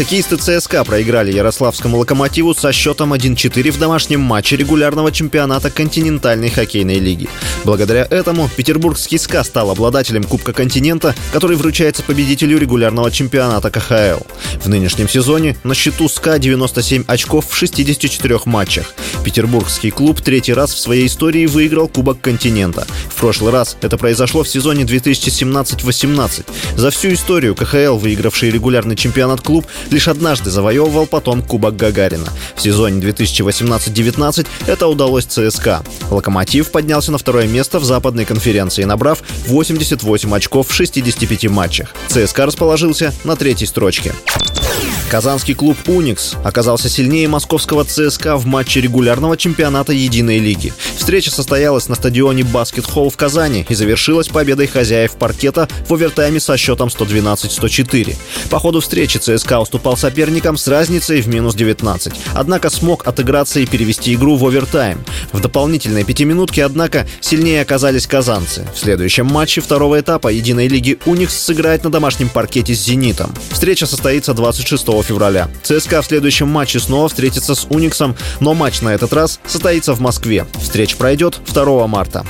Хоккеисты ЦСКА проиграли Ярославскому «Локомотиву» со счетом 1-4 в домашнем матче регулярного чемпионата континентальной хоккейной лиги. Благодаря этому петербургский «СКА» стал обладателем Кубка континента, который вручается победителю регулярного чемпионата КХЛ. В нынешнем сезоне на счету СКА 97 очков в 64 матчах. Петербургский клуб третий раз в своей истории выиграл Кубок континента. В прошлый раз это произошло в сезоне 2017-18. За всю историю КХЛ, выигравший регулярный чемпионат клуб, лишь однажды завоевывал потом Кубок Гагарина. В сезоне 2018-19 это удалось ЦСКА. «Локомотив» поднялся на второе место в западной конференции, набрав 88 очков в 65 матчах. ЦСКА расположился на третьей строчке. Казанский клуб «Уникс» оказался сильнее московского ЦСКА в матче регулярного чемпионата Единой лиги. Встреча состоялась на стадионе «Баскет-холл» в Казани и завершилась победой хозяев паркета в овертайме со счетом 112-104. По ходу встречи ЦСКА уступал соперникам с разницей в минус 19, однако смог отыграться и перевести игру в овертайм. В дополнительной пятиминутке, однако, сильнее оказались казанцы. В следующем матче второго этапа Единой лиги «Уникс» сыграет на домашнем паркете с «Зенитом». Встреча состоится 26 февраля. ЦСКА в следующем матче снова встретится с «Униксом», но матч на этот раз состоится в Москве. Встреча пройдет 2 марта.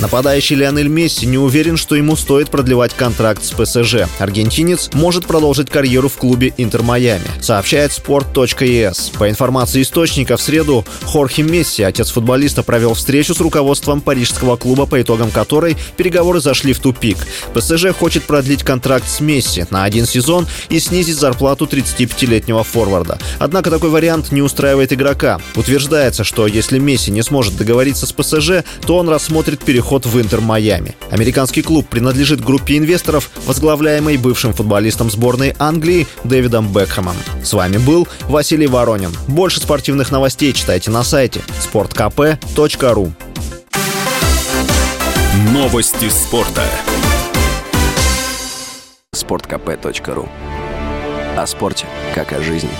Нападающий Лионель Месси не уверен, что ему стоит продлевать контракт с ПСЖ. Аргентинец может продолжить карьеру в клубе Интер Майами, сообщает sport.es. По информации источника, в среду Хорхе Месси, отец футболиста, провел встречу с руководством парижского клуба, по итогам которой переговоры зашли в тупик. ПСЖ хочет продлить контракт с Месси на один сезон и снизить зарплату 35-летнего форварда. Однако такой вариант не устраивает игрока. Утверждается, что если Месси не сможет договориться с ПСЖ, то он рассмотрит переход в Интер Майами. Американский клуб принадлежит группе инвесторов, возглавляемой бывшим футболистом сборной Англии Дэвидом Бекхэмом. С вами был Василий Воронин. Больше спортивных новостей читайте на сайте sportkp.ru Новости спорта. sportkp.ru О спорте, как о жизни.